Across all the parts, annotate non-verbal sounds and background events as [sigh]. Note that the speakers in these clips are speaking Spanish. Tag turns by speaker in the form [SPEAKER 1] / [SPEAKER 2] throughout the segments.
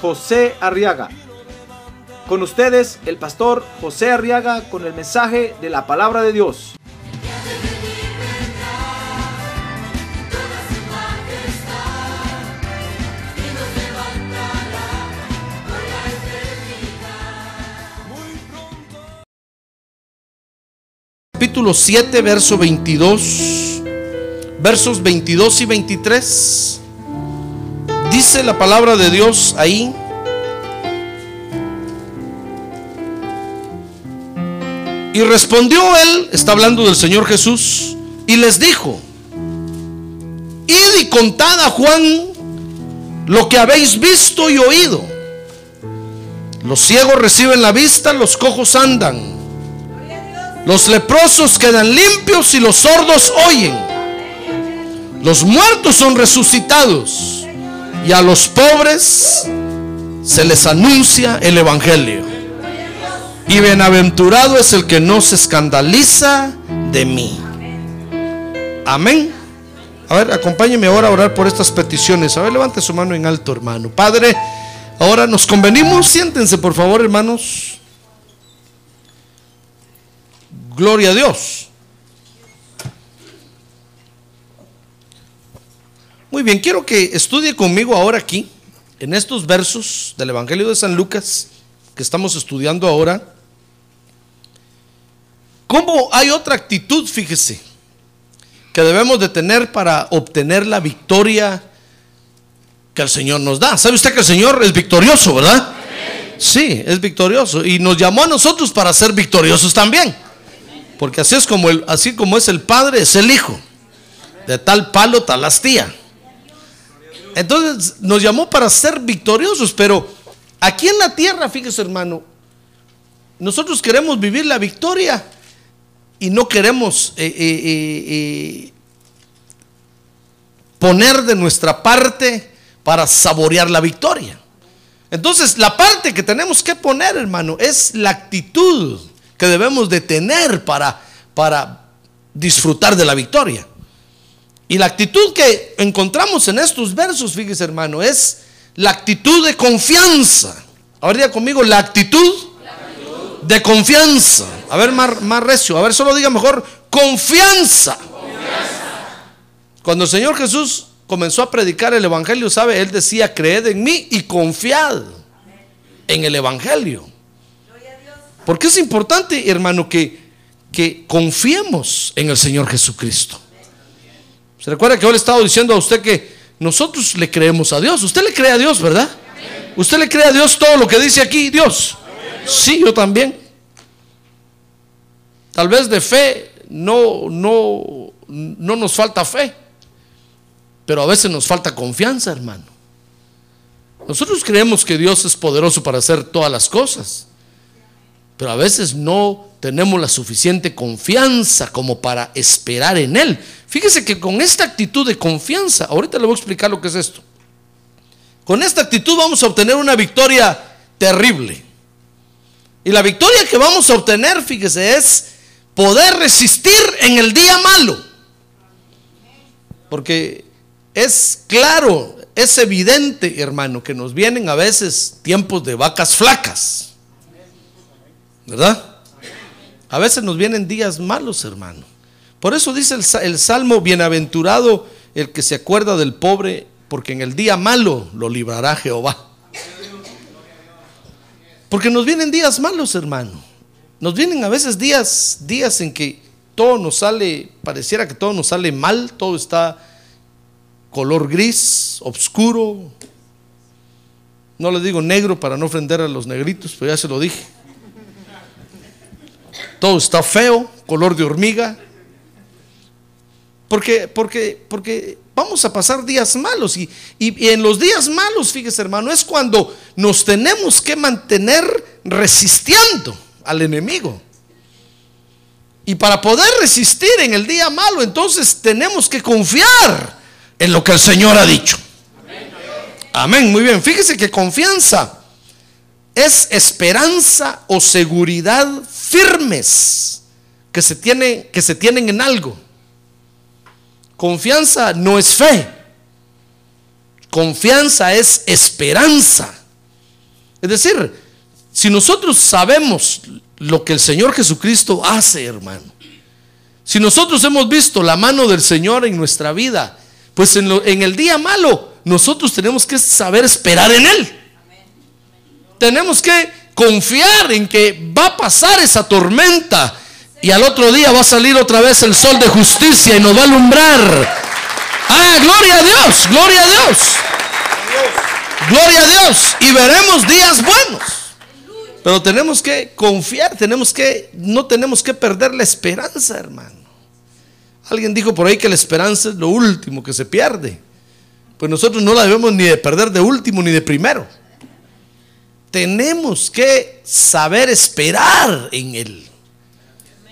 [SPEAKER 1] José Arriaga. Con ustedes, el pastor José Arriaga con el mensaje de la palabra de Dios.
[SPEAKER 2] capítulo 7, verso 22, versos 22 y 23. Dice la palabra de Dios ahí. Y respondió él, está hablando del Señor Jesús, y les dijo, id y contad a Juan lo que habéis visto y oído. Los ciegos reciben la vista, los cojos andan. Los leprosos quedan limpios y los sordos oyen. Los muertos son resucitados y a los pobres se les anuncia el Evangelio. Y bienaventurado es el que no se escandaliza de mí. Amén. A ver, acompáñeme ahora a orar por estas peticiones. A ver, levante su mano en alto, hermano. Padre, ahora nos convenimos. Siéntense, por favor, hermanos. Gloria a Dios. Muy bien, quiero que estudie conmigo ahora aquí, en estos versos del Evangelio de San Lucas, que estamos estudiando ahora, cómo hay otra actitud, fíjese, que debemos de tener para obtener la victoria que el Señor nos da. ¿Sabe usted que el Señor es victorioso, verdad? Sí, es victorioso. Y nos llamó a nosotros para ser victoriosos también. Porque así es como el, así como es el padre, es el hijo. De tal palo, tal astilla. Entonces nos llamó para ser victoriosos, pero aquí en la tierra, fíjese hermano, nosotros queremos vivir la victoria y no queremos eh, eh, eh, poner de nuestra parte para saborear la victoria. Entonces la parte que tenemos que poner, hermano, es la actitud que debemos de tener para, para disfrutar de la victoria. Y la actitud que encontramos en estos versos, fíjese hermano, es la actitud de confianza. Ahora diga conmigo, la actitud, de confianza. A ver, más, más recio. A ver, solo diga mejor, confianza. Cuando el Señor Jesús comenzó a predicar el Evangelio, ¿sabe? Él decía, creed en mí y confiad en el Evangelio. Porque es importante, hermano, que, que confiemos en el Señor Jesucristo. ¿Se recuerda que yo le estaba diciendo a usted que nosotros le creemos a Dios? Usted le cree a Dios, ¿verdad? ¿Usted le cree a Dios todo lo que dice aquí Dios? Sí, yo también. Tal vez de fe no, no, no nos falta fe, pero a veces nos falta confianza, hermano. Nosotros creemos que Dios es poderoso para hacer todas las cosas. Pero a veces no tenemos la suficiente confianza como para esperar en Él. Fíjese que con esta actitud de confianza, ahorita le voy a explicar lo que es esto. Con esta actitud vamos a obtener una victoria terrible. Y la victoria que vamos a obtener, fíjese, es poder resistir en el día malo. Porque es claro, es evidente, hermano, que nos vienen a veces tiempos de vacas flacas. ¿Verdad? A veces nos vienen días malos, hermano. Por eso dice el, Salmo, bienaventurado el que se acuerda del pobre, porque en el día malo lo librará Jehová. Porque nos vienen días malos, hermano. Nos vienen a veces días, días en que todo nos sale, pareciera que todo nos sale mal, todo está color gris, oscuro. No le digo negro para no ofender a los negritos, pero ya se lo dije. Todo está feo, color de hormiga. Porque, porque, porque vamos a pasar días malos. Y, y- y en los días malos, fíjese hermano, es cuando nos tenemos que mantener resistiendo al enemigo. Y para poder resistir en el día malo, entonces tenemos que confiar en lo que el Señor ha dicho. Amén, muy bien. Fíjese que confianza es esperanza o seguridad firmes que se, tiene, que se tienen en algo. Confianza no es fe. Confianza es esperanza. Es decir, si nosotros sabemos lo que el Señor Jesucristo hace, hermano, si nosotros hemos visto la mano del Señor en nuestra vida, pues en, lo- en el día malo nosotros tenemos que saber esperar en Él. Tenemos que confiar en que va a pasar esa tormenta y al otro día va a salir otra vez el sol de justicia y nos va a alumbrar. Ah, gloria a Dios, gloria a Dios. Gloria a Dios. Y veremos días buenos. Pero tenemos que confiar, tenemos que, no tenemos que perder la esperanza, hermano. Alguien dijo por ahí que la esperanza es lo último que se pierde. Pues nosotros no la debemos ni de perder de último ni de primero. Tenemos que saber esperar en Él.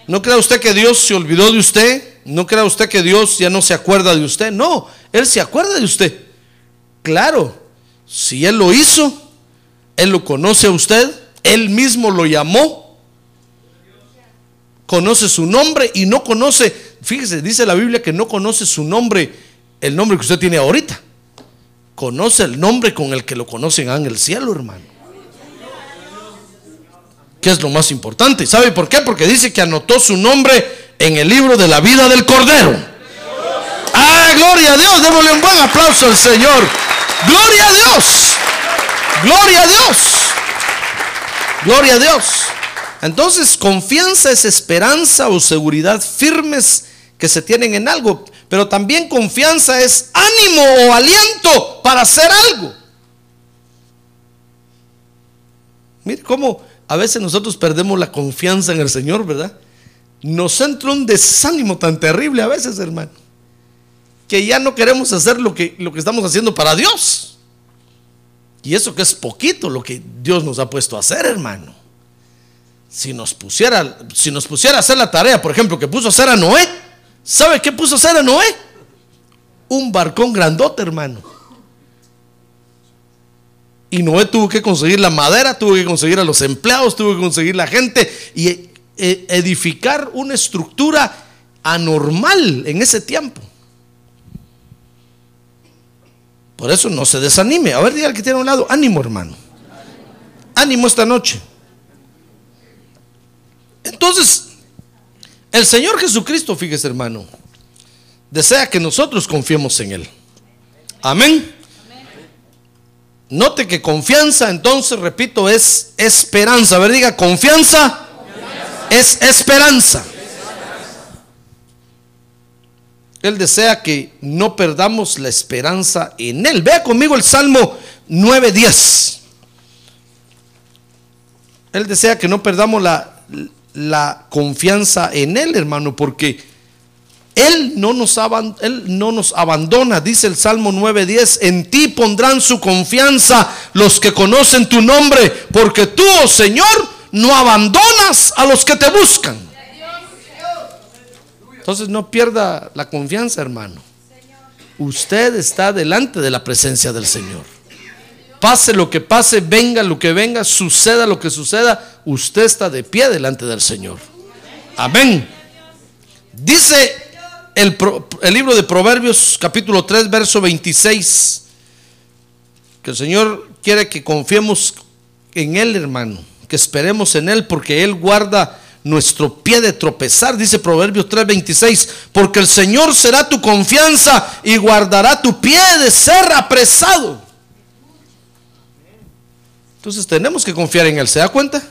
[SPEAKER 2] No crea usted que Dios se olvidó de usted. No crea usted que Dios ya no se acuerda de usted. No, Él se acuerda de usted. Claro, si Él lo hizo, Él lo conoce a usted. Él mismo lo llamó. Conoce su nombre y no conoce, fíjese, dice la Biblia que no conoce su nombre, el nombre que usted tiene ahorita. Conoce el nombre con el que lo conocen en el cielo, hermano. ¿Qué es lo más importante? ¿Sabe por qué? Porque dice que anotó su nombre en el libro de la vida del Cordero. ¡Ah, gloria a Dios! Démosle un buen aplauso al Señor. ¡Gloria a Dios! ¡Gloria a Dios! ¡Gloria a Dios! Entonces, confianza es esperanza o seguridad firmes que se tienen en algo. Pero también confianza es ánimo o aliento para hacer algo. Mire cómo a veces nosotros perdemos la confianza en el Señor, ¿verdad? Nos entra un desánimo tan terrible a veces, hermano, que ya no queremos hacer lo que, lo que estamos haciendo para Dios. Y eso que es poquito lo que Dios nos ha puesto a hacer, hermano. Si nos pusiera, si nos pusiera a hacer la tarea, por ejemplo, que puso a hacer a Noé, ¿sabe qué puso a hacer a Noé? Un barcón grandote, hermano. Y Noé tuvo que conseguir la madera, tuvo que conseguir a los empleados, tuvo que conseguir la gente y eh, edificar una estructura anormal en ese tiempo. Por eso no se desanime. A ver, diga al que tiene a un lado, ánimo hermano. Ánimo esta noche. Entonces, el Señor Jesucristo, fíjese hermano, desea que nosotros confiemos en Él. Amén. Note que confianza, entonces, repito, es esperanza. A ver, diga, confianza, es esperanza. Él desea que no perdamos la esperanza en Él. Vea conmigo el Salmo 9.10. Él desea que no perdamos la, la confianza en Él, hermano, porque Él no, nos Él no nos abandona, dice el Salmo 9.10, en ti pondrán su confianza los que conocen tu nombre, porque tú, oh Señor, no abandonas a los que te buscan. Entonces no pierda la confianza, hermano. Usted está delante de la presencia del Señor. Pase lo que pase, venga lo que venga, suceda lo que suceda, usted está de pie delante del Señor. Amén. Dice el, libro de Proverbios capítulo 3, verso 26, que el Señor quiere que confiemos en Él, hermano, que esperemos en Él, porque Él guarda nuestro pie de tropezar, dice Proverbios 3, 26, porque el Señor será tu confianza y guardará tu pie de ser apresado. Entonces tenemos que confiar en Él, ¿se da cuenta?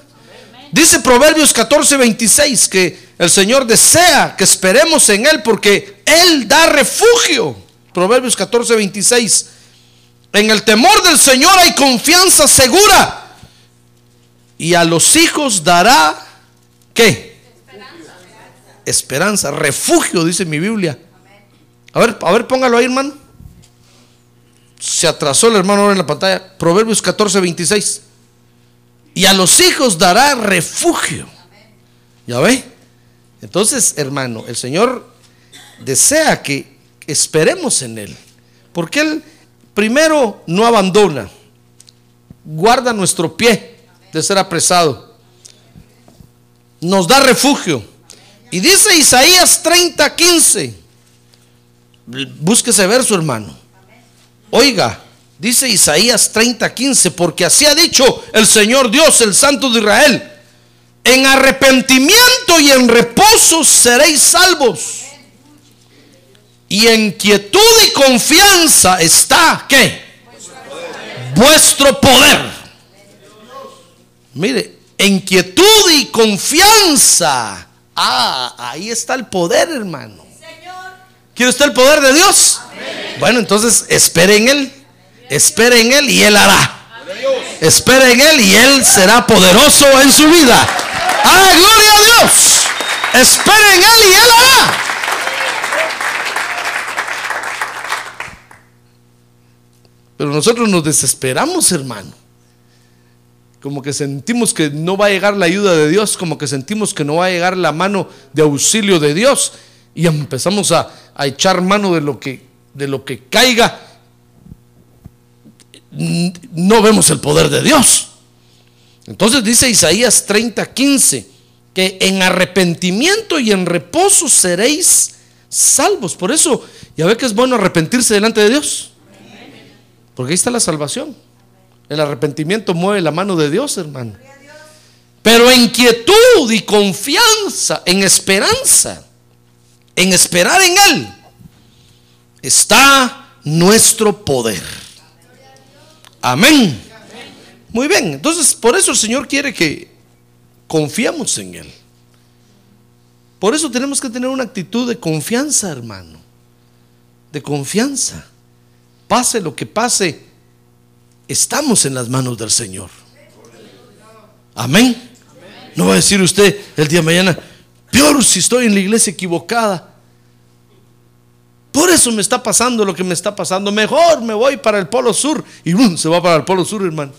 [SPEAKER 2] Dice Proverbios 14, 26 que el Señor desea que esperemos en Él porque Él da refugio. Proverbios 14, 26. En el temor del Señor hay confianza segura. Y a los hijos dará, ¿qué? Esperanza. refugio, dice mi Biblia. A ver, a ver, póngalo ahí, hermano. se atrasó el hermano ahora en la pantalla. Proverbios 14, 26. Y a los hijos dará refugio. ¿Ya ve? Entonces, hermano, el Señor desea que esperemos en Él. Porque Él primero no abandona. Guarda nuestro pie de ser apresado. Nos da refugio. Y dice Isaías 30, 15. Busque ese verso, hermano. Oiga, dice Isaías 30, 15, porque así ha dicho el Señor Dios, el Santo de Israel. En arrepentimiento y en reposo seréis salvos. Y en quietud y confianza está, ¿qué? Vuestro poder. Mire, en quietud y confianza. Ah, ahí está el poder, hermano. ¿Quiere usted el poder de Dios? Bueno, entonces espere en Él. Espere en Él y Él hará. Espere en Él y Él será poderoso en su vida. ¡Ah, gloria a Dios! Espere en Él y Él hará. Pero nosotros nos desesperamos, hermano. Como que sentimos que no va a llegar la ayuda de Dios, como que sentimos que no va a llegar la mano de auxilio de Dios. Y empezamos a, a echar mano de lo que, de lo que caiga. No vemos el poder de Dios. Entonces dice Isaías 30, 15, que en arrepentimiento y en reposo seréis salvos. Por eso, ya ve que es bueno arrepentirse delante de Dios. Porque ahí está la salvación. El arrepentimiento mueve la mano de Dios, hermano. Pero en quietud y confianza, en esperanza, en esperar en Él, está nuestro poder. Amén. Muy bien, entonces por eso el Señor quiere que confiamos en Él. Por eso tenemos que tener una actitud de confianza, hermano. De confianza. Pase lo que pase, estamos en las manos del Señor. Amén. No va a decir usted el día de mañana, peor si estoy en la iglesia equivocada. Por eso me está pasando lo que me está pasando. Mejor me voy para el Polo Sur. Y ¡bum! se va para el Polo Sur, hermano.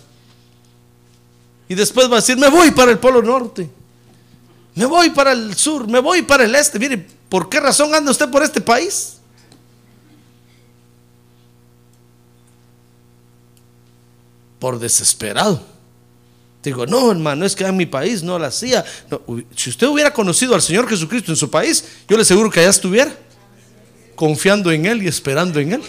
[SPEAKER 2] Y después va a decir, me voy para el Polo Norte. Me voy para el sur, me voy para el este. Mire, ¿por qué razón anda usted por este país? Por desesperado. Digo, no, hermano, es que en mi país no la hacía. Si usted hubiera conocido al Señor Jesucristo en su país, yo le aseguro que allá estuviera, confiando en Él y esperando en Él.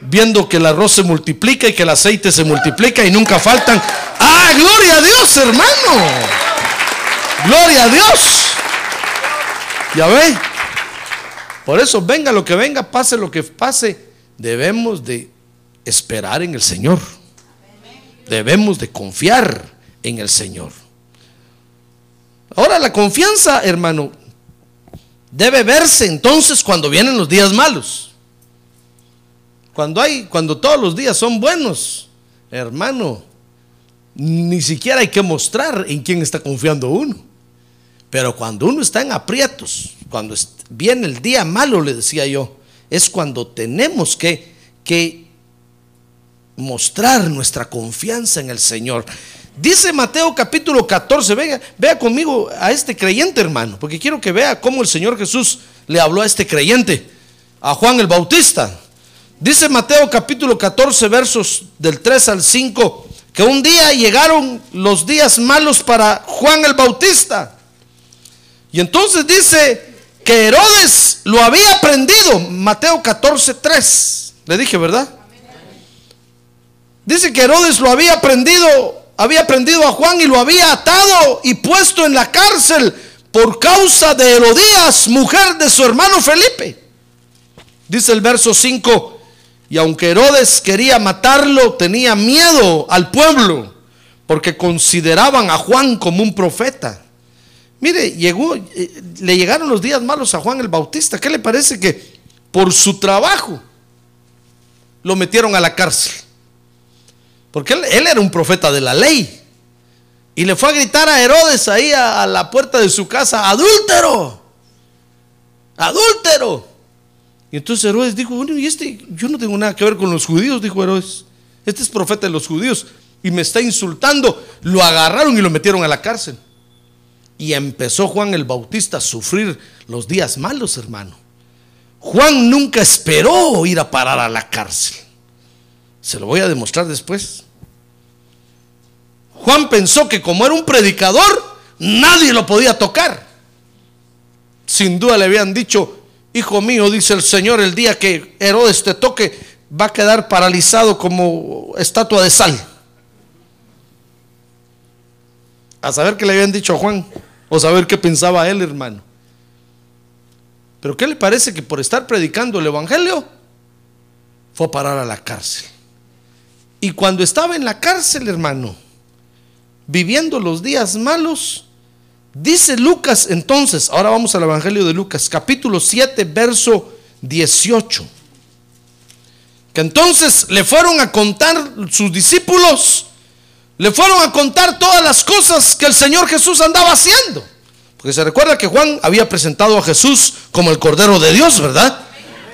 [SPEAKER 2] Viendo que el arroz se multiplica y que el aceite se multiplica y nunca faltan. ¡Ah, gloria a Dios, hermano! ¡Gloria a Dios! Ya ve. Por eso, venga lo que venga, pase lo que pase, debemos de esperar en el Señor. Debemos de confiar en el Señor. Ahora la confianza, hermano, debe verse entonces cuando vienen los días malos. Cuando hay, cuando todos los días son buenos, hermano, ni siquiera hay que mostrar en quién está confiando uno. Pero cuando uno está en aprietos, cuando viene el día malo, le decía yo, es cuando tenemos que, que mostrar nuestra confianza en el Señor. Dice Mateo capítulo 14, vea, vea conmigo a este creyente hermano, porque quiero que vea cómo el Señor Jesús le habló a este creyente, a Juan el Bautista. Dice Mateo capítulo 14 versos del 3 al 5, que un día llegaron los días malos para Juan el Bautista. Y entonces dice que Herodes lo había aprendido, Mateo 14, 3. Le dije, ¿verdad? Dice que Herodes lo había aprendido, había aprendido a Juan y lo había atado y puesto en la cárcel por causa de Herodías, mujer de su hermano Felipe. Dice el verso 5, y aunque Herodes quería matarlo, tenía miedo al pueblo, porque consideraban a Juan como un profeta. Mire, llegó, eh, le llegaron los días malos a Juan el Bautista. ¿Qué le parece que por su trabajo lo metieron a la cárcel? Porque él, era un profeta de la ley. Y le fue a gritar a Herodes ahí a, la puerta de su casa, adúltero, adúltero. Y entonces Herodes dijo, bueno, y este, yo no tengo nada que ver con los judíos, dijo Herodes. Este es profeta de los judíos y me está insultando. Lo agarraron y lo metieron a la cárcel. Y empezó Juan el Bautista a sufrir los días malos, hermano. Juan nunca esperó ir a parar a la cárcel. Se lo voy a demostrar después. Juan pensó que como era un predicador, nadie lo podía tocar. Sin duda le habían dicho, hijo mío, dice el Señor, el día que Herodes te toque, va a quedar paralizado como estatua de sal. A saber qué le habían dicho a Juan, o saber qué pensaba él, hermano. Pero ¿qué le parece que por estar predicando el Evangelio fue a parar a la cárcel? Y cuando estaba en la cárcel, hermano, viviendo los días malos, dice Lucas entonces, ahora vamos al Evangelio de Lucas, capítulo 7, verso 18, que entonces le fueron a contar sus discípulos, le fueron a contar todas las cosas que el Señor Jesús andaba haciendo. Porque se recuerda que Juan había presentado a Jesús como el Cordero de Dios, ¿verdad?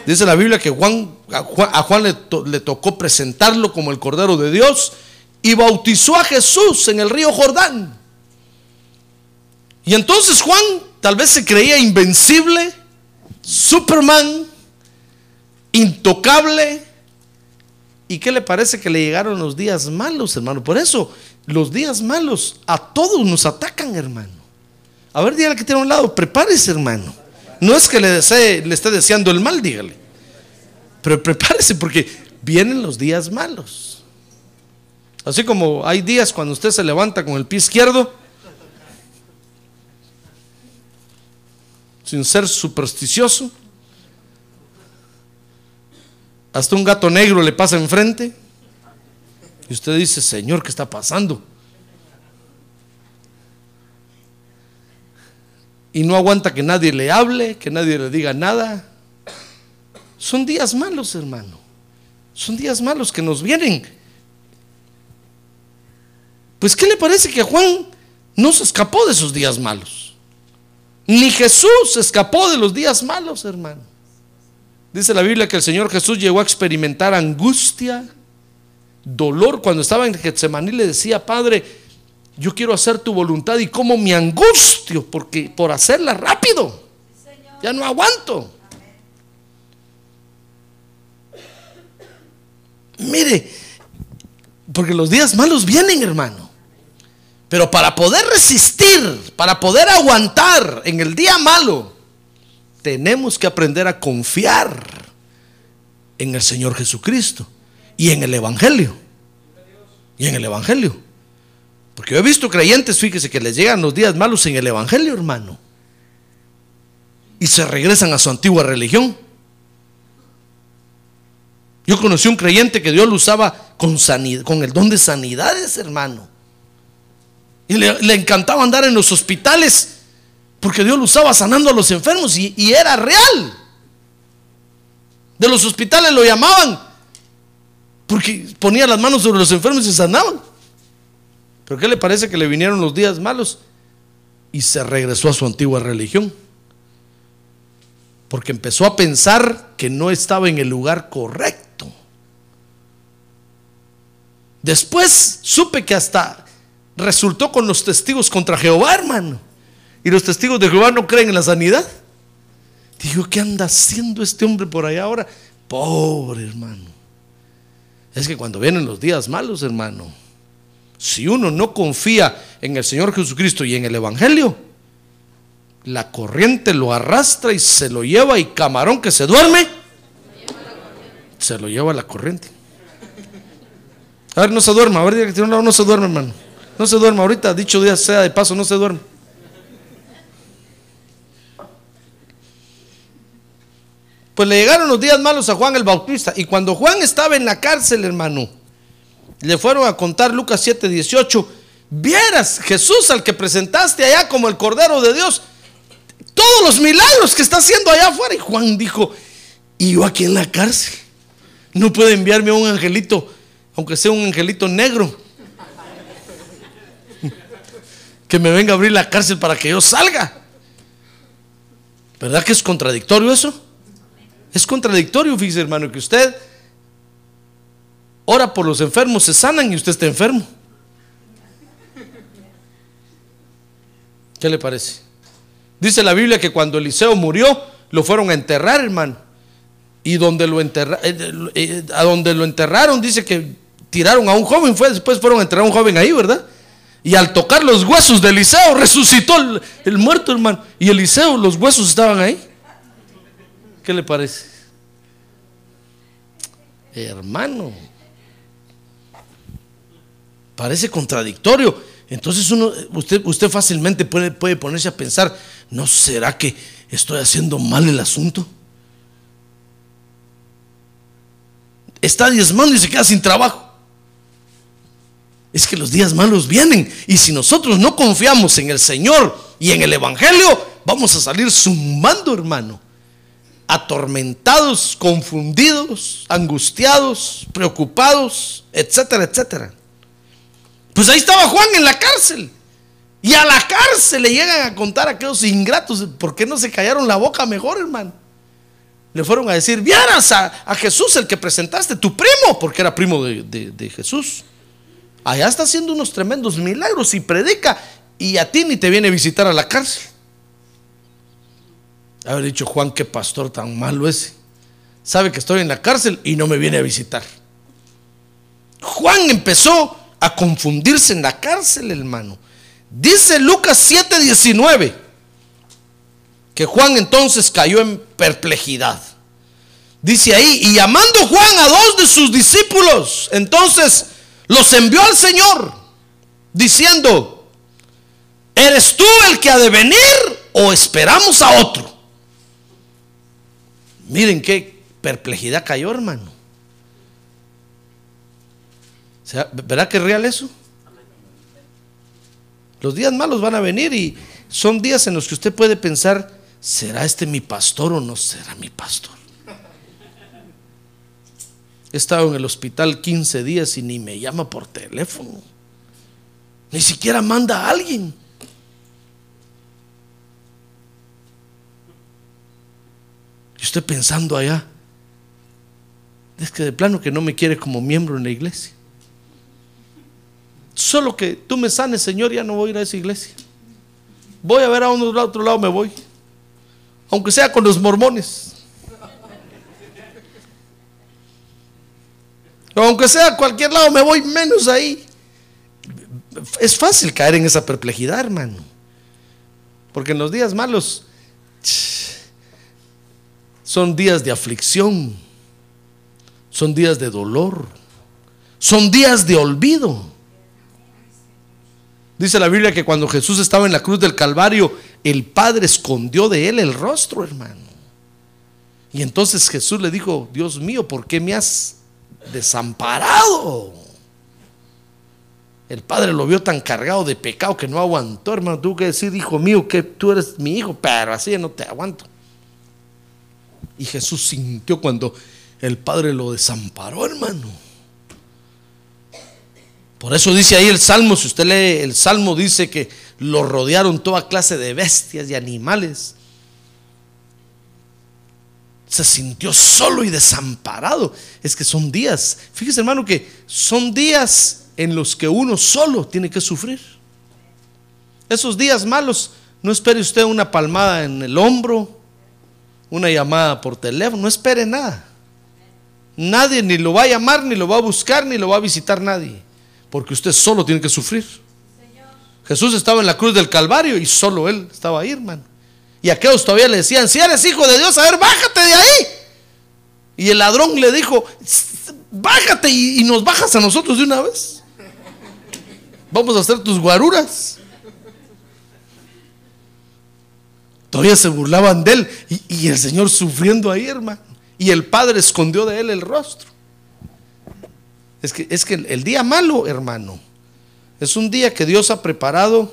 [SPEAKER 2] Dice la Biblia que Juan, a Juan, le, le tocó presentarlo como el Cordero de Dios y bautizó a Jesús en el río Jordán. Y entonces Juan tal vez se creía invencible, Superman, intocable. ¿Y qué le parece que le llegaron los días malos, hermano? Por eso, los días malos a todos nos atacan, hermano. A ver, dígale que tiene a un lado, prepárese, hermano. No es que le, desee, le esté deseando el mal, dígale. Pero prepárese porque vienen los días malos. Así como hay días cuando usted se levanta con el pie izquierdo, sin ser supersticioso, hasta un gato negro le pasa enfrente y usted dice, Señor, ¿qué está pasando? y no aguanta que nadie le hable, que nadie le diga nada. Son días malos, hermano. Son días malos que nos vienen. Pues ¿qué le parece que Juan no se escapó de esos días malos? Ni Jesús se escapó de los días malos, hermano. Dice la Biblia que el Señor Jesús llegó a experimentar angustia, dolor. Cuando estaba en Getsemaní le decía, Padre, yo quiero hacer tu voluntad y como me angustio porque por hacerla rápido. Ya no aguanto. Mire, porque los días malos vienen, hermano. Pero para poder resistir, para poder aguantar en el día malo, tenemos que aprender a confiar en el Señor Jesucristo y en el Evangelio. Y en el Evangelio. Porque yo he visto creyentes, fíjese, que les llegan los días malos en el Evangelio, hermano. Y se regresan a su antigua religión. Yo conocí un creyente que Dios lo usaba con, con el don de sanidades, hermano. Y le, encantaba andar en los hospitales porque Dios lo usaba sanando a los enfermos y, era real. De los hospitales lo llamaban porque ponía las manos sobre los enfermos y se sanaban. Pero ¿qué le parece que le vinieron los días malos? Y se regresó a su antigua religión. Porque empezó a pensar que no estaba en el lugar correcto. Después supe que hasta resultó con los testigos contra Jehová, hermano. Y los testigos de Jehová no creen en la sanidad. Digo, ¿qué anda haciendo este hombre por allá ahora? Pobre hermano. Es que cuando vienen los días malos, hermano, si uno no confía en el Señor Jesucristo y en el Evangelio, la corriente lo arrastra y se lo lleva y camarón que se duerme, se lo lleva a la corriente. A ver, no se duerma, a ver, no se duerme, hermano. No se duerma, ahorita, dicho día sea de paso, no se duerme. Pues le llegaron los días malos a Juan el Bautista. Y cuando Juan estaba en la cárcel, hermano, le fueron a contar Lucas 7, 18. Vieras Jesús al que presentaste allá como el Cordero de Dios, todos los milagros que está haciendo allá afuera. Y Juan dijo, y yo aquí en la cárcel, no puede enviarme a un angelito, aunque sea un angelito negro, que me venga a abrir la cárcel para que yo salga. ¿Verdad que es contradictorio eso? Es contradictorio, fíjese hermano, que usted ora por los enfermos, se sanan y usted está enfermo. ¿Qué le parece? Dice la Biblia que cuando Eliseo murió, lo fueron a enterrar, hermano. Y donde lo enterra, eh, eh, a donde lo enterraron, dice que tiraron a un joven, fue, después fueron a enterrar a un joven ahí, ¿verdad? Y al tocar los huesos de Eliseo, resucitó el, muerto, hermano. Y Eliseo, los huesos estaban ahí. ¿Qué le parece? Hermano, parece contradictorio. Entonces uno, usted, usted fácilmente puede, puede ponerse a pensar, ¿no será que estoy haciendo mal el asunto? Está diezmando y se queda sin trabajo. Es que los días malos vienen y si nosotros no confiamos en el Señor y en el Evangelio, vamos a salir zumbando, hermano. Atormentados, confundidos, angustiados, preocupados, etcétera, etcétera. Pues ahí estaba Juan en la cárcel. Y a la cárcel le llegan a contar a aquellos ingratos. ¿Por qué no se callaron la boca mejor, hermano? Le fueron a decir, vieras a, Jesús, el que presentaste, tu primo, porque era primo de, de Jesús. Allá está haciendo unos tremendos milagros y predica. Y a ti ni te viene a visitar a la cárcel. Haber dicho Juan, qué pastor tan malo ese. Sabe que estoy en la cárcel y no me viene a visitar. Juan empezó a confundirse en la cárcel, hermano. Dice Lucas 7:19 que Juan entonces cayó en perplejidad. Dice ahí, y llamando Juan a dos de sus discípulos, entonces los envió al Señor, diciendo, ¿eres tú el que ha de venir o esperamos a otro? Miren qué perplejidad cayó, hermano. ¿Verdad que es real eso? Los días malos van a venir y son días en los que usted puede pensar, ¿será este mi pastor o no será mi pastor? He estado en el hospital 15 días y ni me llama por teléfono. Ni siquiera manda a alguien. Y usted pensando allá, es que de plano que no me quiere como miembro en la iglesia. Solo que tú me sanes, Señor, ya no voy a ir a esa iglesia. Voy a ver a uno otro lado, me voy. Aunque sea con los mormones. Aunque sea a cualquier lado, me voy menos ahí. Es fácil caer en esa perplejidad, hermano. Porque en los días malos son días de aflicción, son días de dolor, son días de olvido. Dice la Biblia que cuando Jesús estaba en la cruz del Calvario, el Padre escondió de él el rostro, hermano. Y entonces Jesús le dijo, Dios mío, ¿por qué me has desamparado? El Padre lo vio tan cargado de pecado que no aguantó, hermano. Tuvo que decir, hijo mío, que tú eres mi hijo, pero así no te aguanto. Y Jesús sintió cuando el Padre lo desamparó, hermano. Por eso dice ahí el Salmo, si usted lee el Salmo, dice que lo rodearon toda clase de bestias y animales. Se sintió solo y desamparado. Es que son días, fíjese hermano que son días en los que uno solo tiene que sufrir. Esos días malos, no espere usted una palmada en el hombro, una llamada por teléfono, no espere nada. Nadie ni lo va a llamar, ni lo va a buscar, ni lo va a visitar nadie. Porque usted solo tiene que sufrir. Jesús estaba en la cruz del Calvario y solo él estaba ahí, hermano. Y aquellos todavía le decían, si eres hijo de Dios, a ver, bájate de ahí. Y el ladrón le dijo, bájate y, nos bajas a nosotros de una vez. Vamos a hacer tus guaruras. Todavía se burlaban de él y, y el Señor sufriendo ahí, hermano. Y el Padre escondió de él el rostro. Es que, es que el día malo, hermano, es un día que Dios ha preparado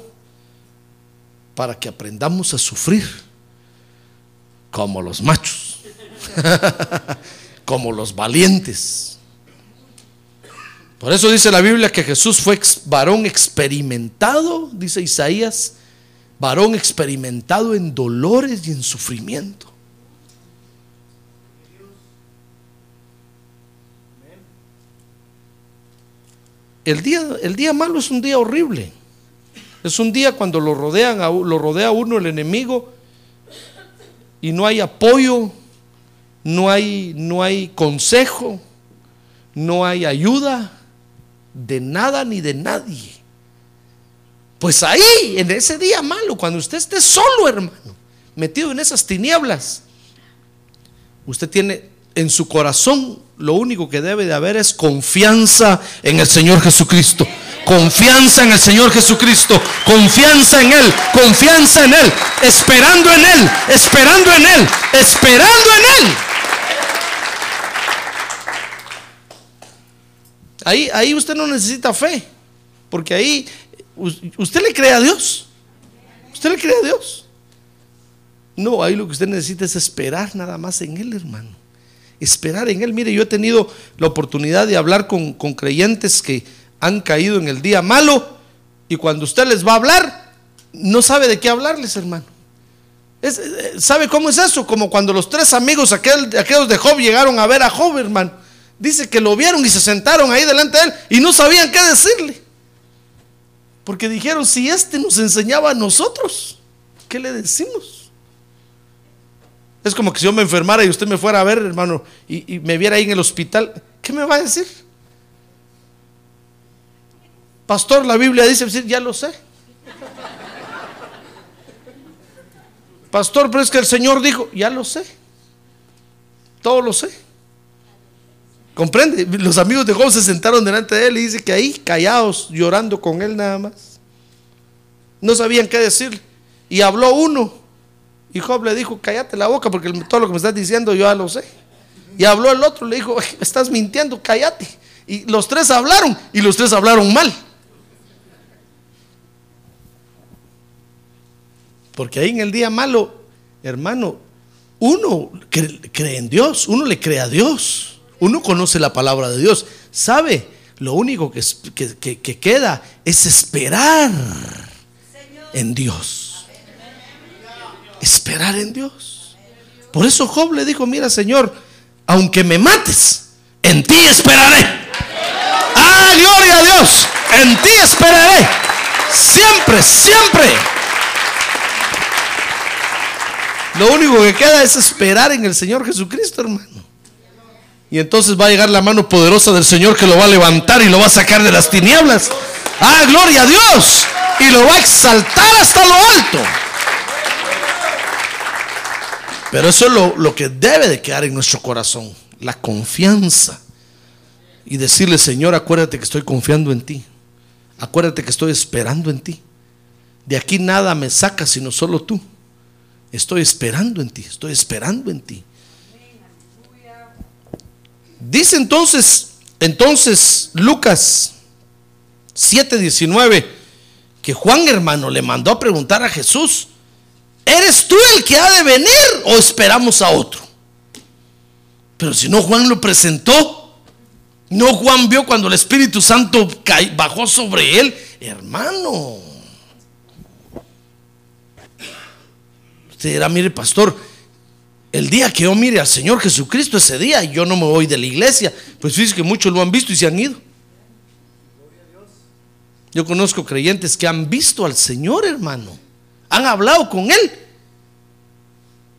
[SPEAKER 2] para que aprendamos a sufrir como los machos, [laughs] como los valientes. Por eso dice la Biblia que Jesús fue varón experimentado, dice Isaías, varón experimentado en dolores y en sufrimiento. El día, el día malo es un día horrible. Es un día cuando lo, rodean lo rodea a uno el enemigo y no hay apoyo, no hay, no hay consejo, no hay ayuda de nada ni de nadie. Pues ahí, en ese día malo, cuando usted esté solo, hermano, metido en esas tinieblas, usted tiene en su corazón lo único que debe de haber es confianza en el Señor Jesucristo. Confianza en el Señor Jesucristo. Confianza en Él. Confianza en Él. Esperando en Él. Esperando en Él. Esperando en Él. Ahí, ahí usted no necesita fe. Porque ahí usted le cree a Dios. Usted le cree a Dios. No, ahí lo que usted necesita es esperar nada más en Él, hermano esperar en Él. Mire, yo he tenido la oportunidad de hablar con, creyentes que han caído en el día malo y cuando usted les va a hablar, no sabe de qué hablarles, hermano. Eh, ¿Sabe cómo es eso? Como cuando los tres amigos aquel, aquellos de Job llegaron a ver a Job, hermano. Dice que lo vieron y se sentaron ahí delante de él y no sabían qué decirle. Porque dijeron, si este nos enseñaba a nosotros, ¿qué le decimos? Es como que si yo me enfermara y usted me fuera a ver, hermano, y, me viera ahí en el hospital, ¿qué me va a decir? Pastor, la Biblia dice, ya lo sé. Pastor, pero es que el Señor dijo, ya lo sé. Todo lo sé. ¿Comprende? Los amigos de Job se sentaron delante de él y dice que ahí, callados, llorando con él nada más. No sabían qué decir. Y habló uno y Job le dijo, cállate la boca porque todo lo que me estás diciendo yo ya lo sé. Y habló el otro, le dijo, estás mintiendo, cállate. Y los tres hablaron y los tres hablaron mal. Porque ahí en el día malo, hermano, uno cree, en Dios, uno le cree a Dios, uno conoce la palabra de Dios, sabe, lo único que, que queda es esperar en Dios esperar en Dios. Por eso Job le dijo, mira Señor, aunque me mates, en ti esperaré. Ah, gloria a Dios, en ti esperaré. Siempre, siempre. Lo único que queda es esperar en el Señor Jesucristo, hermano. Y entonces va a llegar la mano poderosa del Señor que lo va a levantar y lo va a sacar de las tinieblas. Ah, gloria a Dios. Y lo va a exaltar hasta lo alto. Pero eso es lo, que debe de quedar en nuestro corazón, la confianza. Y decirle, Señor, acuérdate que estoy confiando en ti. Acuérdate que estoy esperando en ti. De aquí nada me saca sino solo tú. Estoy esperando en ti, estoy esperando en ti. Dice entonces, entonces Lucas 7:19 que Juan hermano le mandó a preguntar a Jesús, ¿Eres tú el que ha de venir o esperamos a otro? Pero si no Juan lo presentó, no Juan vio cuando el Espíritu Santo bajó sobre él, hermano. Usted dirá, mire pastor, el día que yo mire al Señor Jesucristo, ese día yo no me voy de la iglesia. Pues fíjese que muchos lo han visto y se han ido. Yo conozco creyentes que han visto al Señor, hermano han hablado con él.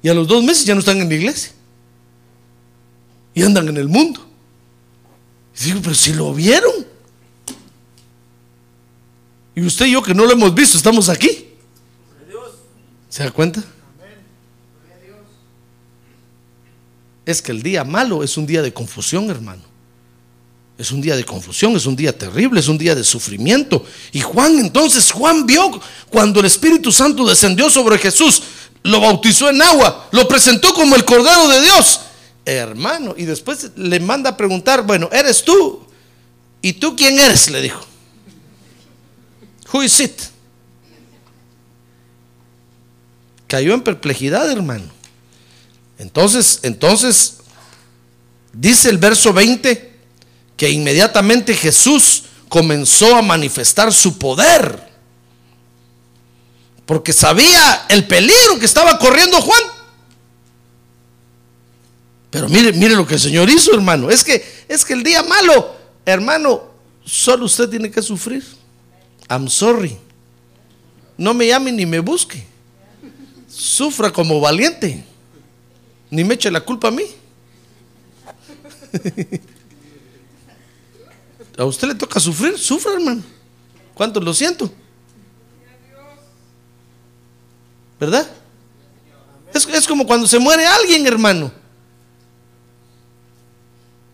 [SPEAKER 2] Y a los dos meses ya no están en la iglesia. Y andan en el mundo. Y digo, pero si lo vieron. Y usted y yo que no lo hemos visto, estamos aquí. ¿Se da cuenta? Es que el día malo es un día de confusión, hermano. Es un día de confusión, es un día terrible, es un día de sufrimiento. Y Juan, entonces, Juan vio cuando el Espíritu Santo descendió sobre Jesús, lo bautizó en agua, lo presentó como el Cordero de Dios. Hermano, y después le manda a preguntar, bueno, ¿eres tú? ¿Y tú quién eres? Le dijo. Who is it? Cayó en perplejidad, hermano. Entonces, entonces, dice el verso 20 que inmediatamente Jesús comenzó a manifestar su poder. Porque sabía el peligro que estaba corriendo Juan. Pero mire, mire lo que el Señor hizo, hermano. Es que, es que el día malo, hermano, solo usted tiene que sufrir. I'm sorry. No me llame ni me busque. Sufra como valiente. Ni me eche la culpa a mí. A usted le toca sufrir, sufra, hermano. ¿Cuánto lo siento? ¿Verdad? Es, es como cuando se muere alguien, hermano.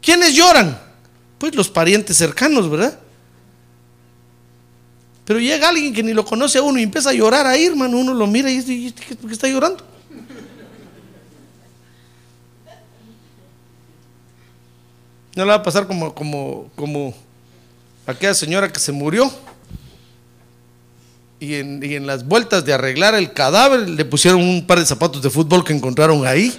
[SPEAKER 2] ¿Quiénes lloran? Pues los parientes cercanos, ¿verdad? Pero llega alguien que ni lo conoce a uno y empieza a llorar ahí, hermano. Uno lo mira y dice, "¿Y este ¿por qué está llorando? No le va a pasar como, como, como aquella señora que se murió. Y en, y en las vueltas de arreglar el cadáver le pusieron un par de zapatos de fútbol que encontraron ahí.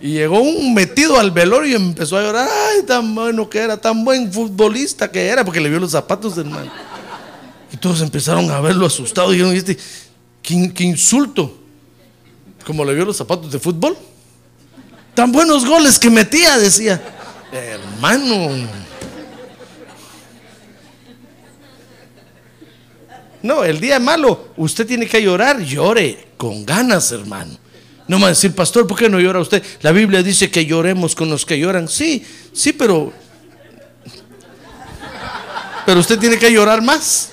[SPEAKER 2] Y llegó un metido al velorio y empezó a llorar. Ay, tan bueno que era, tan buen futbolista que era, porque le vio los zapatos del man. Y todos empezaron a verlo asustado. Y dijeron, "¿Y este, qué, qué insulto. Como le vio los zapatos de fútbol. Tan buenos goles que metía, decía. Hermano. No, el día malo, usted tiene que llorar, llore con ganas, hermano. No me va a decir, pastor, ¿por qué no llora usted? La Biblia dice que lloremos con los que lloran. Sí, sí, pero. Pero usted tiene que llorar más.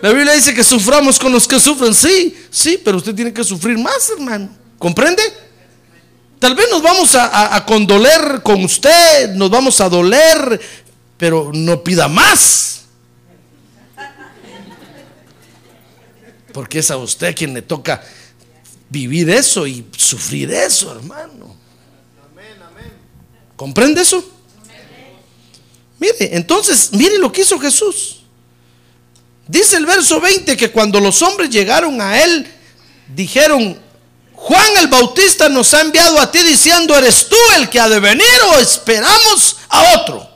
[SPEAKER 2] La Biblia dice que suframos con los que sufren. Sí, sí, pero usted tiene que sufrir más, hermano. ¿Comprende? Tal vez nos vamos a, a- a condoler con usted, nos vamos a doler, pero no pida más. Porque es a usted quien le toca vivir eso y sufrir eso, hermano. ¿Comprende eso? Mire, entonces, mire lo que hizo Jesús. Dice el verso 20 que cuando los hombres llegaron a él, dijeron, Juan el Bautista nos ha enviado a ti diciendo, ¿eres tú el que ha de venir o esperamos a otro?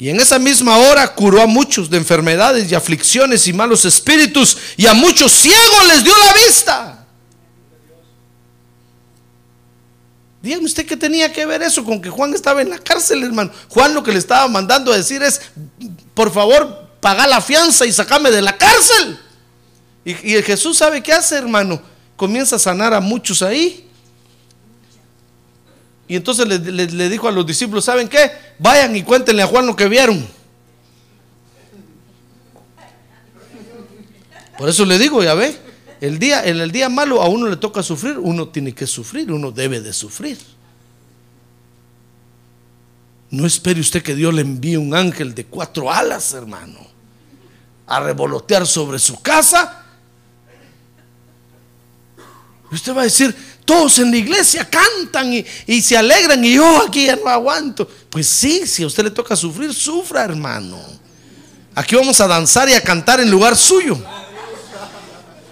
[SPEAKER 2] Y en esa misma hora curó a muchos de enfermedades y aflicciones y malos espíritus y a muchos ciegos les dio la vista. Dígame usted qué tenía que ver eso con que Juan estaba en la cárcel, hermano. Juan lo que le estaba mandando a decir es, por favor, paga la fianza y sacame de la cárcel. Y, y Jesús sabe qué hace, hermano. Comienza a sanar a muchos ahí. Y entonces le, dijo a los discípulos, ¿saben qué? Vayan y cuéntenle a Juan lo que vieron. Por eso le digo, ya ve, el día, en el día malo a uno le toca sufrir, uno tiene que sufrir, uno debe de sufrir. No espere usted que Dios le envíe un ángel de cuatro alas, hermano, a revolotear sobre su casa. Usted va a decir, todos en la iglesia cantan y, y se alegran y yo aquí ya no aguanto. Pues sí, si a usted le toca sufrir, sufra, hermano. Aquí vamos a danzar y a cantar en lugar suyo.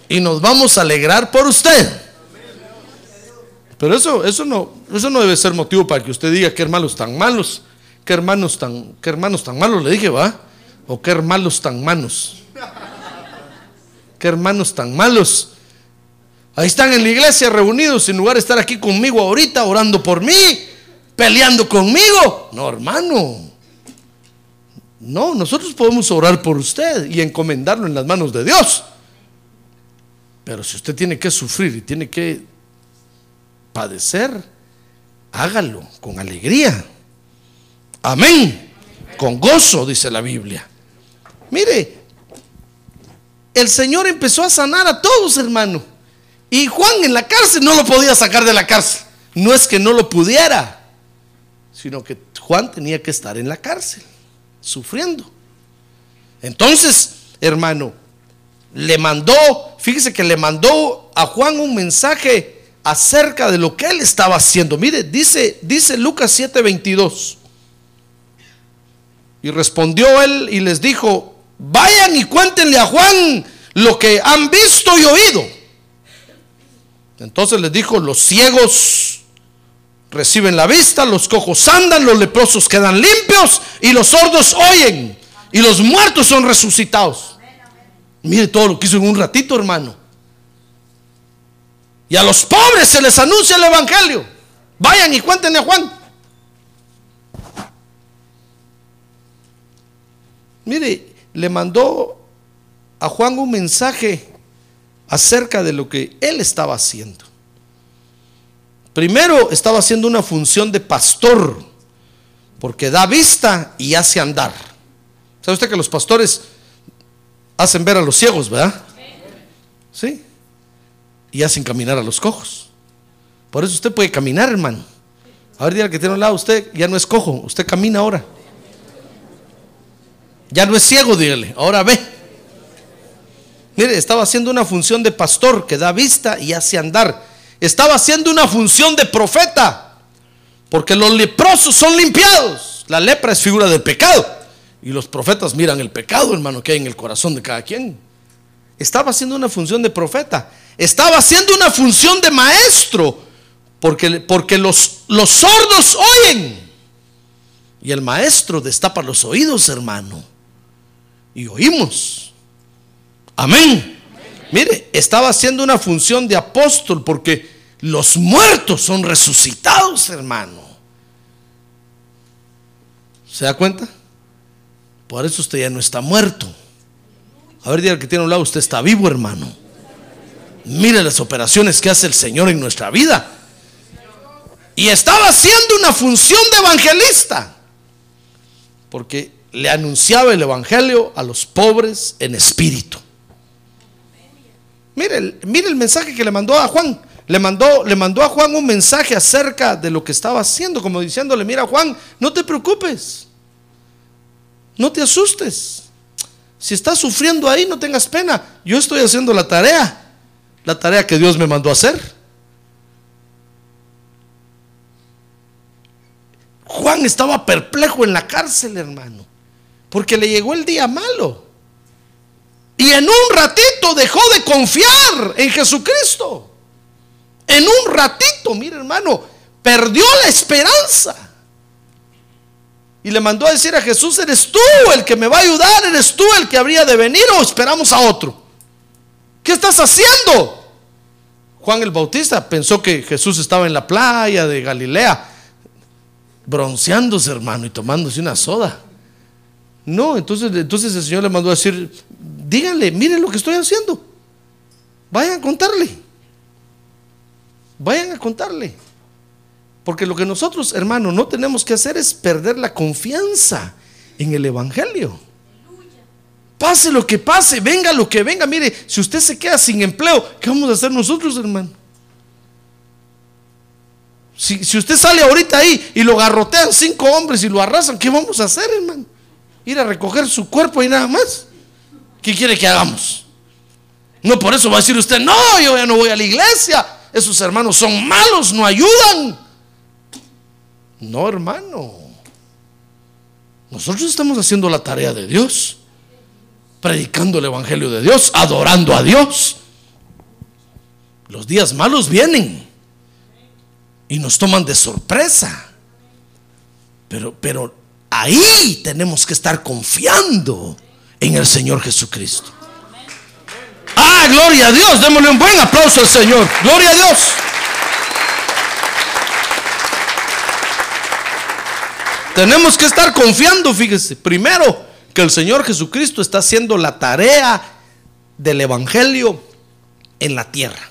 [SPEAKER 2] Y nos vamos a alegrar por usted. Pero eso, eso, no, eso no debe ser motivo para que usted diga qué hermanos tan malos, qué hermanos tan, hermanos tan malos le dije, ¿va? O qué hermanos tan malos. Qué hermanos tan malos. Ahí están en la iglesia reunidos en lugar de estar aquí conmigo ahorita orando por mí, peleando conmigo. No, hermano. No, nosotros podemos orar por usted y encomendarlo en las manos de Dios. Pero si usted tiene que sufrir y tiene que padecer, hágalo con alegría. Amén. Con gozo, dice la Biblia. Mire, el Señor empezó a sanar a todos, hermano. Y Juan en la cárcel no lo podía sacar de la cárcel. No es que no lo pudiera, sino que Juan tenía que estar en la cárcel, sufriendo. Entonces, hermano, le mandó, fíjese que le mandó a Juan un mensaje acerca de lo que él estaba haciendo. Mire, dice, dice Lucas 7:22. Y respondió él y les dijo, vayan y cuéntenle a Juan lo que han visto y oído. Entonces les dijo, los ciegos reciben la vista, los cojos andan, los leprosos quedan limpios y los sordos oyen y los muertos son resucitados. Mire todo lo que hizo en un ratito, hermano. Y a los pobres se les anuncia el Evangelio. Vayan y cuéntenle a Juan. Mire, le mandó a Juan un mensaje acerca de lo que él estaba haciendo. Primero estaba haciendo una función de pastor, porque da vista y hace andar. ¿Sabe usted que los pastores hacen ver a los ciegos, verdad? Sí. Y hacen caminar a los cojos. Por eso usted puede caminar, hermano. A ver, diga que tiene un lado, usted ya no es cojo, usted camina ahora. Ya no es ciego, dígale, ahora ve. Mire, estaba haciendo una función de pastor que da vista y hace andar. Estaba haciendo una función de profeta, porque los leprosos son limpiados. La lepra es figura del pecado. Y los profetas miran el pecado, hermano, que hay en el corazón de cada quien. Estaba haciendo una función de profeta. Estaba haciendo una función de maestro, porque, porque los, los sordos oyen. Y el maestro destapa los oídos, hermano. Y oímos. Amén. Mire, estaba haciendo una función de apóstol porque los muertos son resucitados, hermano. ¿Se da cuenta? Por eso usted ya no está muerto. A ver, diga que tiene un lado, usted está vivo, hermano. Mire las operaciones que hace el Señor en nuestra vida. Y estaba haciendo una función de evangelista. Porque le anunciaba el evangelio a los pobres en espíritu. Mire, el mensaje que le mandó a Juan. Le mandó, le mandó a Juan un mensaje acerca de lo que estaba haciendo, como diciéndole, mira Juan, no te preocupes, no te asustes. Si estás sufriendo ahí, no tengas pena. Yo estoy haciendo la tarea, la tarea que Dios me mandó a hacer. Juan estaba perplejo en la cárcel, hermano, porque le llegó el día malo. Y en un ratito dejó de confiar en Jesucristo. En un ratito, mire hermano, perdió la esperanza. Y le mandó a decir a Jesús, eres tú el que me va a ayudar, eres tú el que habría de venir o esperamos a otro. ¿Qué estás haciendo? Juan el Bautista pensó que Jesús estaba en la playa de Galilea, bronceándose hermano y tomándose una soda. No, entonces, entonces el Señor le mandó a decir, díganle, miren lo que estoy haciendo. Vayan a contarle. Vayan a contarle. Porque lo que nosotros, hermano, no tenemos que hacer es perder la confianza en el Evangelio. Pase lo que pase, venga lo que venga. Mire, si usted se queda sin empleo, ¿qué vamos a hacer nosotros, hermano? Si, si usted sale ahorita ahí y lo garrotean cinco hombres y lo arrasan, ¿qué vamos a hacer, hermano? Ir a recoger su cuerpo y nada más. ¿Qué quiere que hagamos? No por eso va a decir usted, no, yo ya no voy a la iglesia. Esos hermanos son malos, no ayudan. No, hermano. Nosotros estamos haciendo la tarea de Dios, predicando el Evangelio de Dios, adorando a Dios. Los días malos vienen y nos toman de sorpresa. Pero, pero ahí tenemos que estar confiando en el Señor Jesucristo. Ah, gloria a Dios. Démosle un buen aplauso al Señor. Gloria a Dios. Tenemos que estar confiando, fíjese, primero que el Señor Jesucristo está haciendo la tarea del Evangelio en la tierra.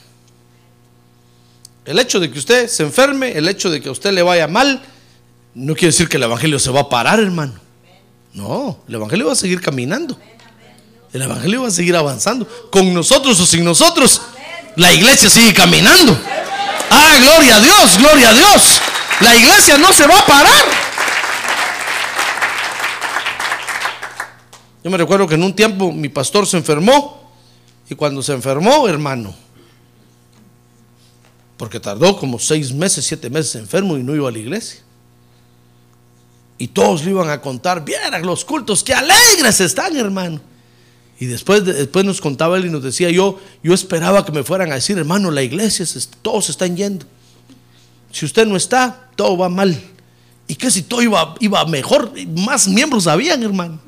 [SPEAKER 2] El hecho de que usted se enferme, el hecho de que a usted le vaya mal, no quiere decir que el Evangelio se va a parar, hermano. No, el Evangelio va a seguir caminando. El Evangelio va a seguir avanzando. Con nosotros o sin nosotros, la iglesia sigue caminando. Ah, gloria a Dios, gloria a Dios. La iglesia no se va a parar. Yo me recuerdo que en un tiempo mi pastor se enfermó y cuando se enfermó, hermano, porque tardó como seis meses, siete meses enfermo y no iba a la iglesia. Y todos le iban a contar, vieran los cultos, qué alegres están, hermano. Y después, después nos contaba él y nos decía, yo, yo esperaba que me fueran a decir, hermano, la iglesia, todos están yendo. Si usted no está, todo va mal. Y que si todo iba, iba mejor, más miembros habían, hermano.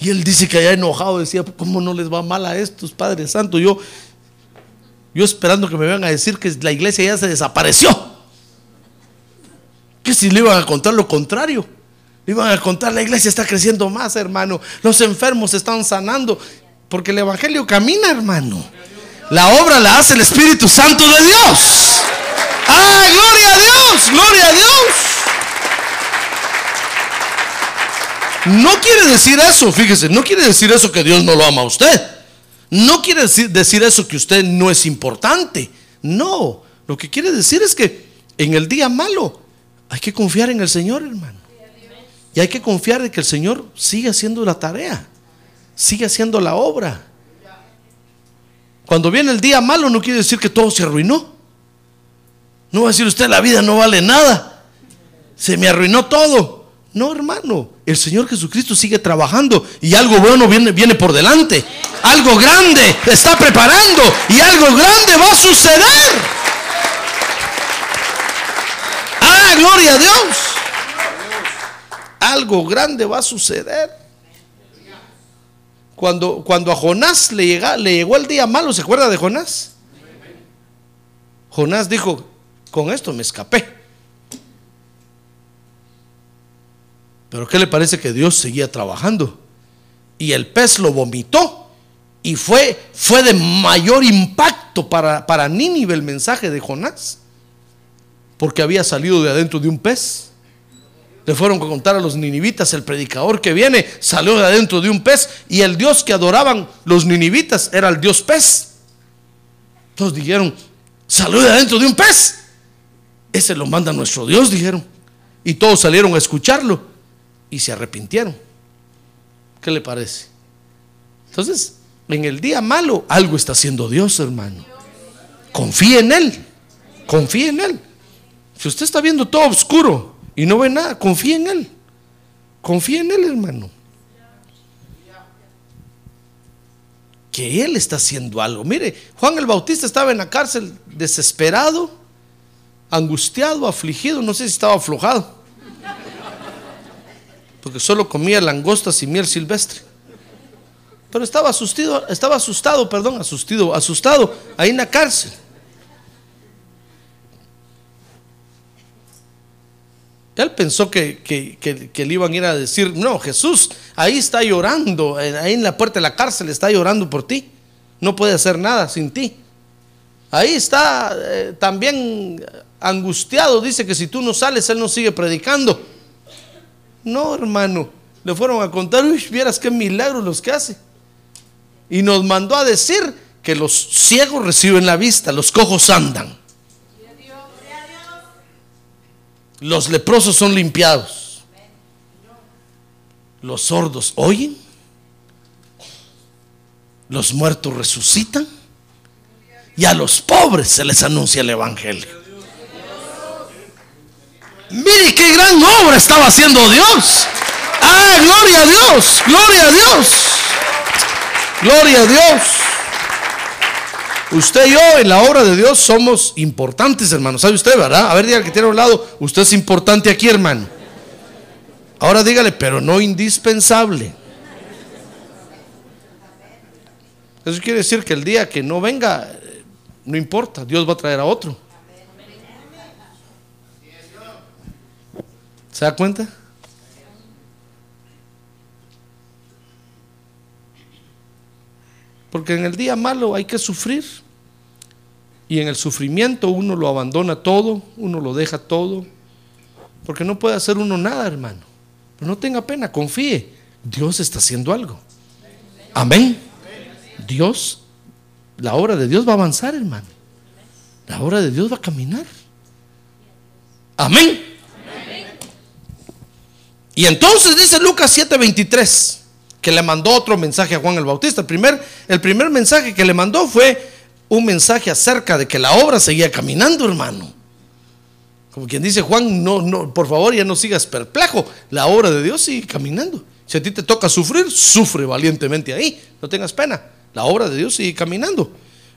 [SPEAKER 2] Y él dice que allá enojado decía, ¿cómo no les va mal a estos, Padre Santo? Yo, yo esperando que me vengan a decir que la iglesia ya se desapareció. Que si le iban a contar lo contrario. Le iban a contar, la iglesia está creciendo más, hermano. Los enfermos están sanando. Porque el Evangelio camina, hermano. La obra la hace el Espíritu Santo de Dios. ¡Ah, gloria a Dios! ¡Gloria a Dios! No quiere decir eso, fíjese, no quiere decir eso que Dios no lo ama a usted. No quiere decir eso que usted no es importante. No, lo que quiere decir es que en el día malo hay que confiar en el Señor, hermano. Y hay que confiar en que el Señor sigue haciendo la tarea, sigue haciendo la obra. Cuando viene el día malo no quiere decir que todo se arruinó. No va a decir usted la vida no vale nada. Se me arruinó todo. No, hermano. El Señor Jesucristo sigue trabajando y algo bueno viene, viene por delante. Algo grande está preparando y algo grande va a suceder. Ah, gloria a Dios. Algo grande va a suceder. Cuando, cuando a Jonás le, llega, le llegó el día malo, ¿se acuerda de Jonás? Jonás dijo, con esto me escapé. Pero ¿qué le parece que Dios seguía trabajando? Y el pez lo vomitó. Y fue, fue de mayor impacto para, para Nínive el mensaje de Jonás. Porque había salido de adentro de un pez. Le fueron a contar a los ninivitas, el predicador que viene salió de adentro de un pez y el Dios que adoraban los ninivitas era el Dios pez. Todos dijeron, salió de adentro de un pez. Ese lo manda nuestro Dios, dijeron. Y todos salieron a escucharlo y se arrepintieron. ¿Qué le parece? Entonces, en el día malo, algo está haciendo Dios, hermano. Confíe en Él. Confíe en Él. Si usted está viendo todo oscuro, y no ve nada, confía en Él. Confía en Él, hermano. Que Él está haciendo algo. Mire, Juan el Bautista estaba en la cárcel desesperado, angustiado, afligido, no sé si estaba aflojado. Porque solo comía langostas y miel silvestre. Pero estaba asustado, estaba asustado, perdón, asustado, asustado ahí en la cárcel. Él pensó que, que, le iban a ir a decir, no, Jesús, ahí está llorando, ahí en la puerta de la cárcel está llorando por ti. No puede hacer nada sin ti. Ahí está eh, también angustiado, dice que si tú no sales, Él no sigue predicando. No, hermano, le fueron a contar, uy, vieras qué milagros los que hace. Y nos mandó a decir que los ciegos reciben la vista, los cojos andan. Los leprosos son limpiados. Los sordos oyen. Los muertos resucitan. Y a los pobres se les anuncia el Evangelio. Mire qué gran obra estaba haciendo Dios. Ah, gloria a Dios, gloria a Dios. Gloria a Dios. Usted y yo en la obra de Dios somos importantes, hermano. ¿Sabe usted, verdad? A ver, dígale que tiene a un lado. Usted es importante aquí, hermano. Ahora dígale, pero no indispensable. Eso quiere decir que el día que no venga, no importa, Dios va a traer a otro. ¿Se da cuenta? Porque en el día malo hay que sufrir. Y en el sufrimiento uno lo abandona todo, uno lo deja todo. Porque no puede hacer uno nada, hermano. Pero no tenga pena, confíe. Dios está haciendo algo. Amén. Dios, la obra de Dios va a avanzar, hermano. La obra de Dios va a caminar. Amén. Y entonces dice Lucas 7:23 que le mandó otro mensaje a Juan el Bautista. El primer, el primer mensaje que le mandó fue un mensaje acerca de que la obra seguía caminando, hermano. Como quien dice, Juan, no, no, por favor, ya no sigas perplejo. La obra de Dios sigue caminando. Si a ti te toca sufrir, sufre valientemente ahí. No tengas pena. La obra de Dios sigue caminando.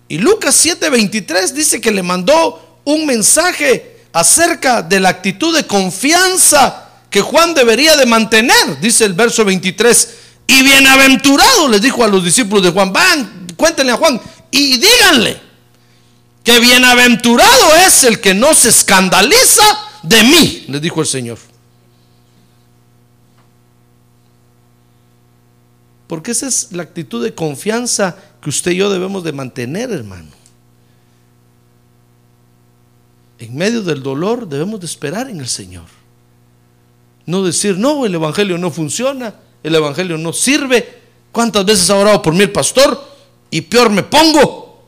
[SPEAKER 2] Y Lucas 7:23 dice que le mandó un mensaje acerca de la actitud de confianza que Juan debería de mantener. Dice el verso 23, y bienaventurado les dijo a los discípulos de Juan, van, cuéntenle a Juan y díganle que bienaventurado es el que no se escandaliza de mí, les dijo el Señor. Porque esa es la actitud de confianza que usted y yo debemos de mantener, hermano. En medio del dolor debemos de esperar en el Señor. No decir, no, el Evangelio no funciona, el Evangelio no sirve. ¿Cuántas veces ha orado por mí el pastor? Y peor me pongo.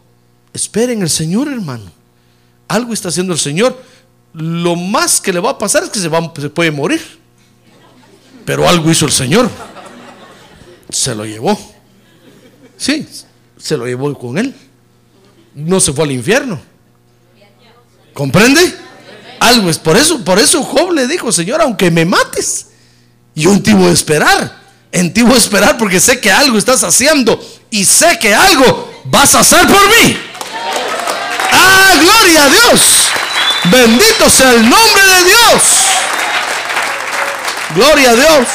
[SPEAKER 2] Esperen en el Señor, hermano. Algo está haciendo el Señor. Lo más que le va a pasar es que se, va, puede morir. Pero algo hizo el Señor. Se lo llevó. Sí, se lo llevó con él. No se fue al infierno. ¿Comprende? Algo es por eso, por eso Job le dijo, Señor, aunque me mates, yo ti voy a esperar. En ti voy a esperar porque sé que algo estás haciendo y sé que algo vas a hacer por mí. Ah, gloria a Dios. Bendito sea el nombre de Dios. Gloria a Dios.